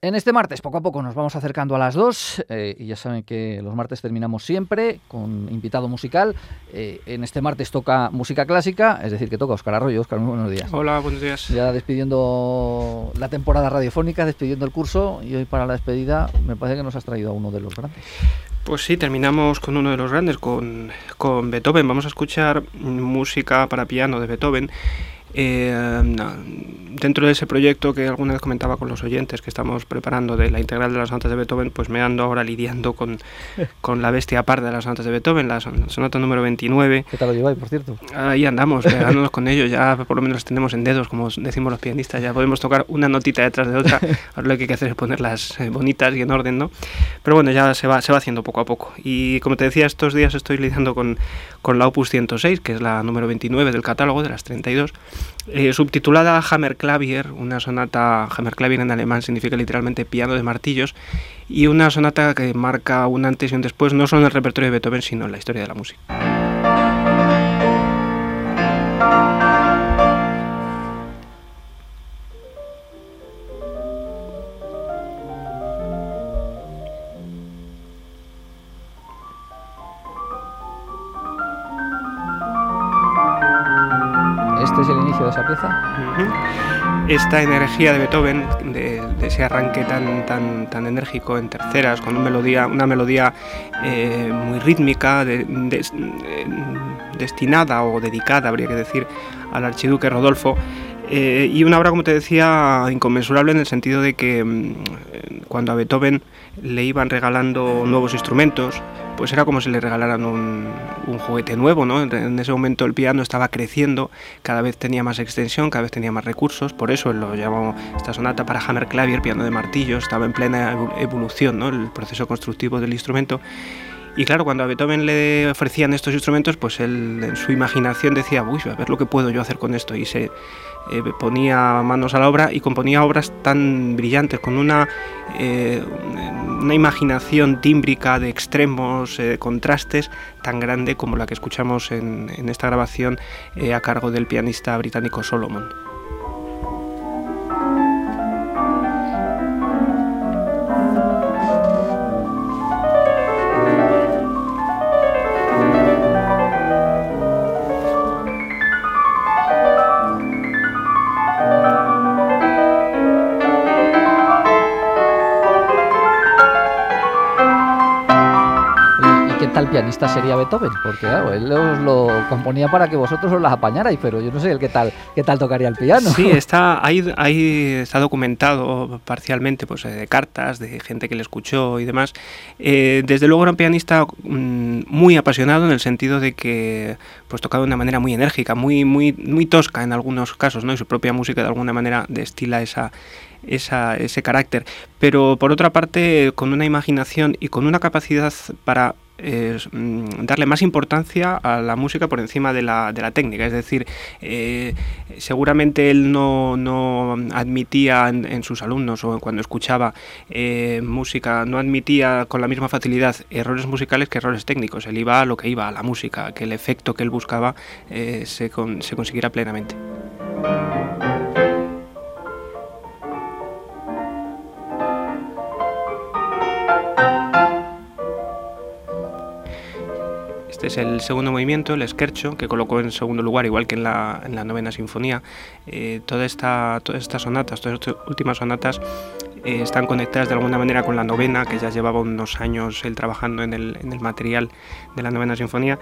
En este martes, poco a poco, nos vamos acercando a las dos eh, y ya saben que los martes terminamos siempre con invitado musical. Eh, en este martes toca música clásica, es decir, que toca Oscar Arroyo. Oscar, muy buenos días. Hola, buenos días. Ya despidiendo la temporada radiofónica, despidiendo el curso y hoy para la despedida me parece que nos has traído a uno de los grandes. Pues sí, terminamos con uno de los grandes, con, con Beethoven. Vamos a escuchar música para piano de Beethoven. Eh, dentro de ese proyecto que alguna vez comentaba con los oyentes que estamos preparando de la integral de las sonatas de Beethoven, pues me ando ahora lidiando con, con la bestia parda de las sonatas de Beethoven, la sonata número 29. ¿Qué tal lo lleváis, por cierto? Ahí andamos, pegándonos con ello, ya por lo menos tenemos en dedos, como decimos los pianistas, ya podemos tocar una notita detrás de otra, ahora lo que hay que hacer es ponerlas eh, bonitas y en orden, ¿no? Pero bueno, ya se va, se va haciendo poco a poco. Y como te decía, estos días estoy lidiando con, con la Opus 106, que es la número 29 del catálogo, de las 32, eh, subtitulada Hammerklavier, una sonata, Hammerklavier en alemán significa literalmente piano de martillos, y una sonata que marca un antes y un después, no solo en el repertorio de Beethoven, sino en la historia de la música. Esa pieza. Esta energía de Beethoven, de, ese arranque tan, tan, tan enérgico en terceras, con una melodía, una melodía eh, muy rítmica, de, destinada o dedicada, habría que decir, al archiduque Rodolfo, eh, y una obra, como te decía, inconmensurable en el sentido de que mm, cuando a Beethoven le iban regalando nuevos instrumentos, pues era como si le regalaran un, juguete nuevo, ¿no? En ese momento el piano estaba creciendo, cada vez tenía más extensión, cada vez tenía más recursos, por eso lo llamamos esta sonata para Hammerklavier, piano de martillo, estaba en plena evolución, ¿no? El proceso constructivo del instrumento. Y claro, cuando a Beethoven le ofrecían estos instrumentos, pues él en su imaginación decía, uy, a ver lo que puedo yo hacer con esto. Y se eh, ponía manos a la obra y componía obras tan brillantes, con una, eh, una imaginación tímbrica de extremos, eh, contrastes, tan grande como la que escuchamos en esta grabación a cargo del pianista británico Solomon. Tal pianista sería Beethoven, porque claro, él os lo componía para que vosotros os las apañarais, pero yo no sé el qué tal, qué tal tocaría el piano. Sí, está ahí, ahí está documentado parcialmente, pues de cartas, de gente que le escuchó y demás. Eh, desde luego era un pianista mm, muy apasionado en el sentido de que pues tocaba de una manera muy enérgica, muy, muy, muy tosca en algunos casos, ¿no? Y su propia música de alguna manera destila esa esa, ese carácter, pero por otra parte con una imaginación y con una capacidad para Mm, darle más importancia a la música por encima de la, de la técnica. Es decir, eh, seguramente él no, no admitía en, sus alumnos o cuando escuchaba eh, música, no admitía con la misma facilidad errores musicales que errores técnicos. Él iba a lo que iba, a la música, que el efecto que él buscaba eh, se, se consiguiera plenamente. Es el segundo movimiento, el Scherzo, que colocó en segundo lugar, igual que en la, en la novena sinfonía. Eh, toda todas estas sonatas, todas estas últimas sonatas eh, están conectadas de alguna manera con la novena, que ya llevaba unos años él trabajando en el, en el, material de la novena sinfonía,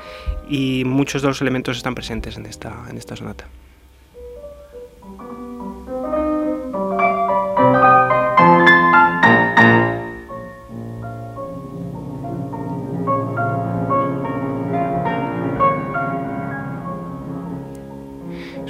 y muchos de los elementos están presentes en esta, en esta sonata.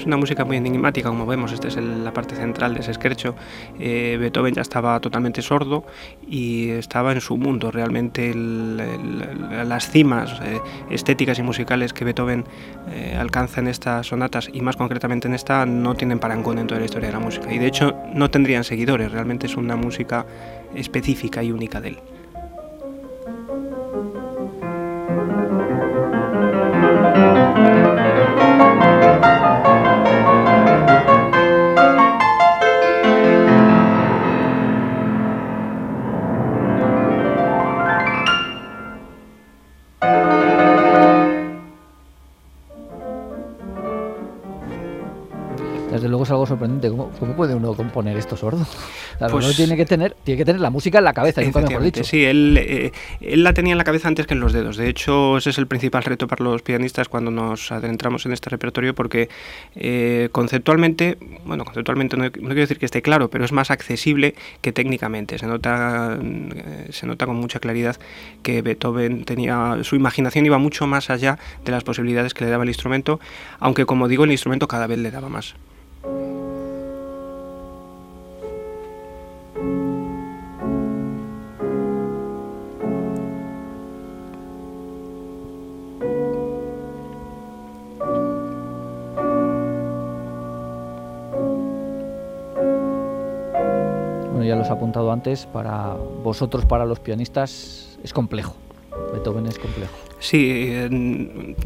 Una música muy enigmática, como vemos, esta es la parte central de ese esquercho. Eh, Beethoven ya estaba totalmente sordo y estaba en su mundo. Realmente las cimas eh, estéticas y musicales que Beethoven eh, alcanza en estas sonatas, y más concretamente en esta, no tienen parangón en toda la historia de la música. Y de hecho no tendrían seguidores, realmente es una música específica y única de él. ¿Cómo, cómo puede uno componer esto sordo? Claro, Pues- uno tiene que tener, tiene que tener la música en la cabeza, nunca mejor dicho. Sí, él, eh, él la tenía en la cabeza antes que en los dedos. De hecho, ese es el principal reto para los pianistas cuando nos adentramos en este repertorio, porque eh, conceptualmente, bueno, conceptualmente no, no quiero decir que esté claro, pero es más accesible que técnicamente. Se nota, eh, se nota con mucha claridad que Beethoven tenía, su imaginación iba mucho más allá de las posibilidades que le daba el instrumento, aunque como digo, el instrumento cada vez le daba más. Apuntado antes, para vosotros, para los pianistas, es complejo. Beethoven es complejo. Sí,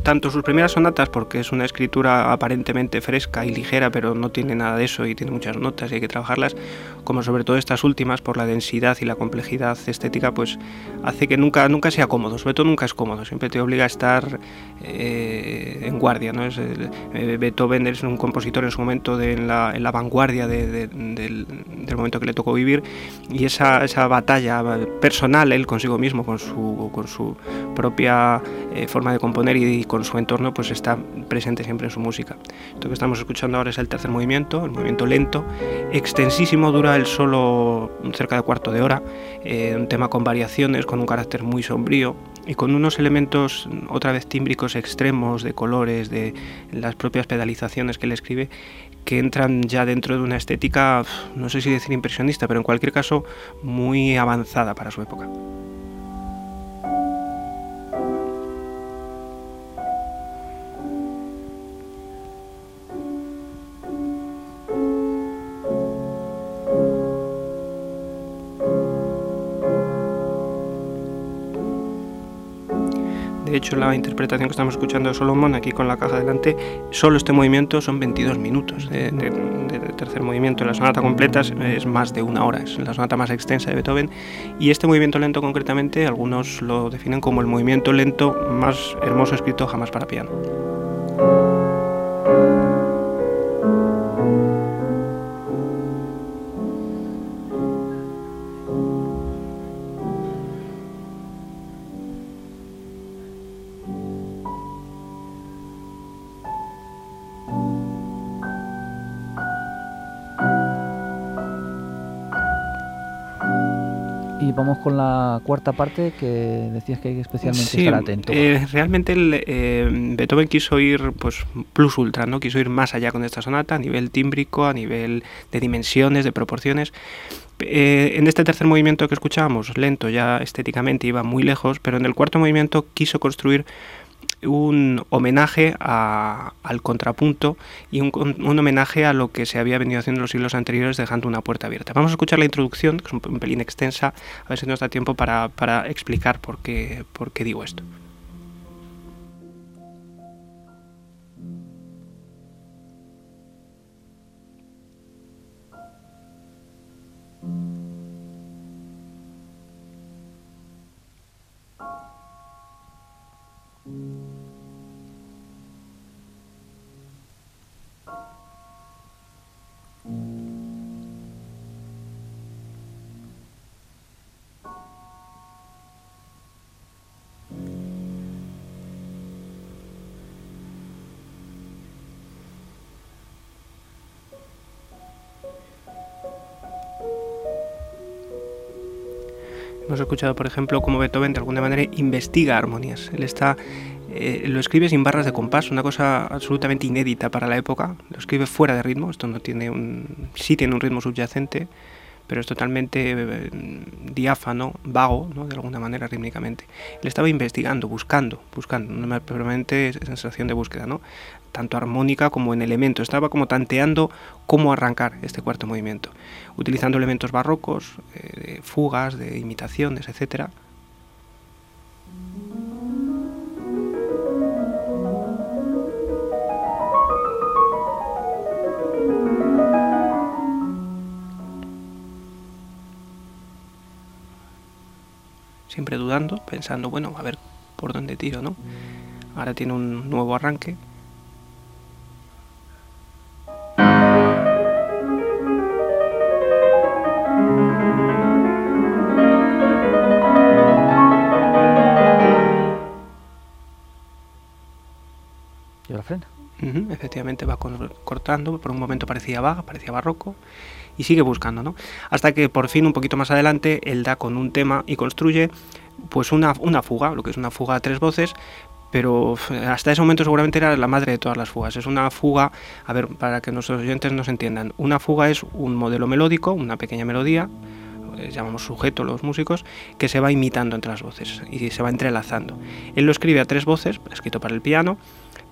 tanto sus primeras sonatas, porque es una escritura aparentemente fresca y ligera, pero no tiene nada de eso y tiene muchas notas y hay que trabajarlas, como sobre todo estas últimas, por la densidad y la complejidad estética, pues hace que nunca, nunca sea cómodo, sobre todo nunca es cómodo, siempre te obliga a estar eh, en guardia. ¿no? Es, eh, Beethoven es un compositor en su momento de, en, la, en la vanguardia de- de- del, del momento que le tocó vivir y esa, esa batalla personal, él consigo mismo, con su, con su propia eh, forma de componer y, y con su entorno, pues está presente siempre en su música. Esto que estamos escuchando ahora es el tercer movimiento, el movimiento lento, extensísimo, dura el solo cerca de cuarto de hora, eh, un tema con variaciones, con un carácter muy sombrío y con unos elementos otra vez tímbricos extremos de colores, de las propias pedalizaciones que él escribe, que entran ya dentro de una estética, no sé si decir impresionista, pero en cualquier caso muy avanzada para su época. De hecho, la interpretación que estamos escuchando de Solomon aquí con la caja delante, solo este movimiento son 22 minutos de, tercer movimiento. La sonata completa es, es más de una hora, es la sonata más extensa de Beethoven. Y este movimiento lento concretamente, algunos lo definen como el movimiento lento más hermoso escrito jamás para piano. Y vamos con la cuarta parte que decías que hay que especialmente Sí, estar atento. eh, realmente el, eh, Beethoven quiso ir pues plus ultra, ¿no? Quiso ir más allá con esta sonata a nivel tímbrico, a nivel de dimensiones, de proporciones. Eh, en este tercer movimiento que escuchábamos, lento ya estéticamente iba muy lejos, pero en el cuarto movimiento quiso construir un homenaje a- al contrapunto y un, un homenaje a lo que se había venido haciendo en los siglos anteriores dejando una puerta abierta. Vamos a escuchar la introducción, que es un, un pelín extensa, a ver si nos da tiempo para, para explicar por qué, por qué digo esto. Hemos escuchado, por ejemplo, cómo Beethoven de alguna manera investiga armonías. Él está, eh, lo escribe sin barras de compás, una cosa absolutamente inédita para la época. Lo escribe fuera de ritmo. Esto no tiene un, sí tiene un ritmo subyacente, pero es totalmente eh, diáfano, vago, ¿no? de alguna manera rítmicamente. Él estaba investigando, buscando, buscando, una permanente sensación de búsqueda, ¿no? tanto armónica como en elementos. Estaba como tanteando cómo arrancar este cuarto movimiento, utilizando elementos barrocos, eh, de fugas, de imitaciones, etcétera. Siempre dudando, pensando, bueno, a ver por dónde tiro, ¿no? Ahora tiene un nuevo arranque. Efectivamente va cortando, por un momento parecía vaga, parecía barroco, y sigue buscando, ¿no? Hasta que por fin, un poquito más adelante, él da con un tema y construye pues una, una fuga, lo que es una fuga a tres voces, pero hasta ese momento seguramente era la madre de todas las fugas. Es una fuga, a ver, para que nuestros oyentes nos entiendan, una fuga es un modelo melódico, una pequeña melodía, eh, llamamos sujeto los músicos, que se va imitando entre las voces y se va entrelazando. Él lo escribe a tres voces, escrito para el piano,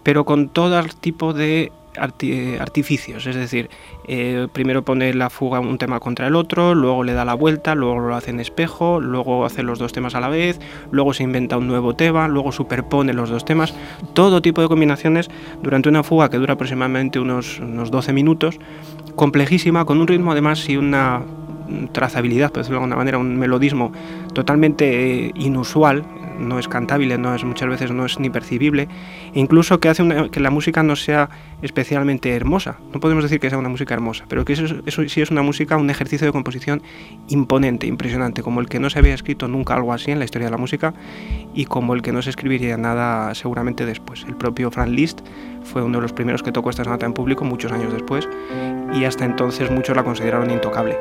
pero con todo tipo de artificios, es decir, eh, primero pone la fuga un tema contra el otro, luego le da la vuelta, luego lo hace en espejo, luego hace los dos temas a la vez, luego se inventa un nuevo tema, luego superpone los dos temas, todo tipo de combinaciones durante una fuga que dura aproximadamente unos, unos 12 minutos, complejísima, con un ritmo además y una trazabilidad, por decirlo de alguna manera, un melodismo totalmente eh, inusual, no es cantable, no es, muchas veces no es ni percibible, e incluso que hace que la música no sea especialmente hermosa. No podemos decir que sea una música hermosa, pero que eso, eso sí es una música, un ejercicio de composición imponente, impresionante, como el que no se había escrito nunca algo así en la historia de la música y como el que no se escribiría nada seguramente después. El propio Franz Liszt fue uno de los primeros que tocó esta sonata en público muchos años después y hasta entonces muchos la consideraron intocable.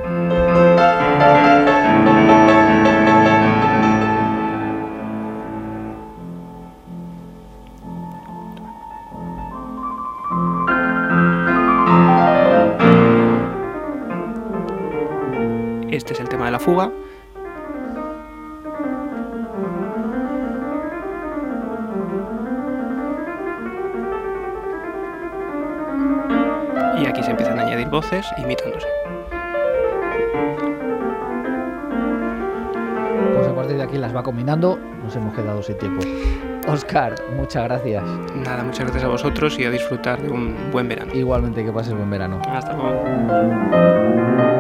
Fuga. Y aquí se empiezan a añadir voces imitándose. Pues a partir de aquí las va combinando, nos hemos quedado sin tiempo. Oscar, muchas gracias. Nada, muchas gracias a vosotros y a disfrutar de un buen verano. Igualmente, que pases buen verano. Hasta luego.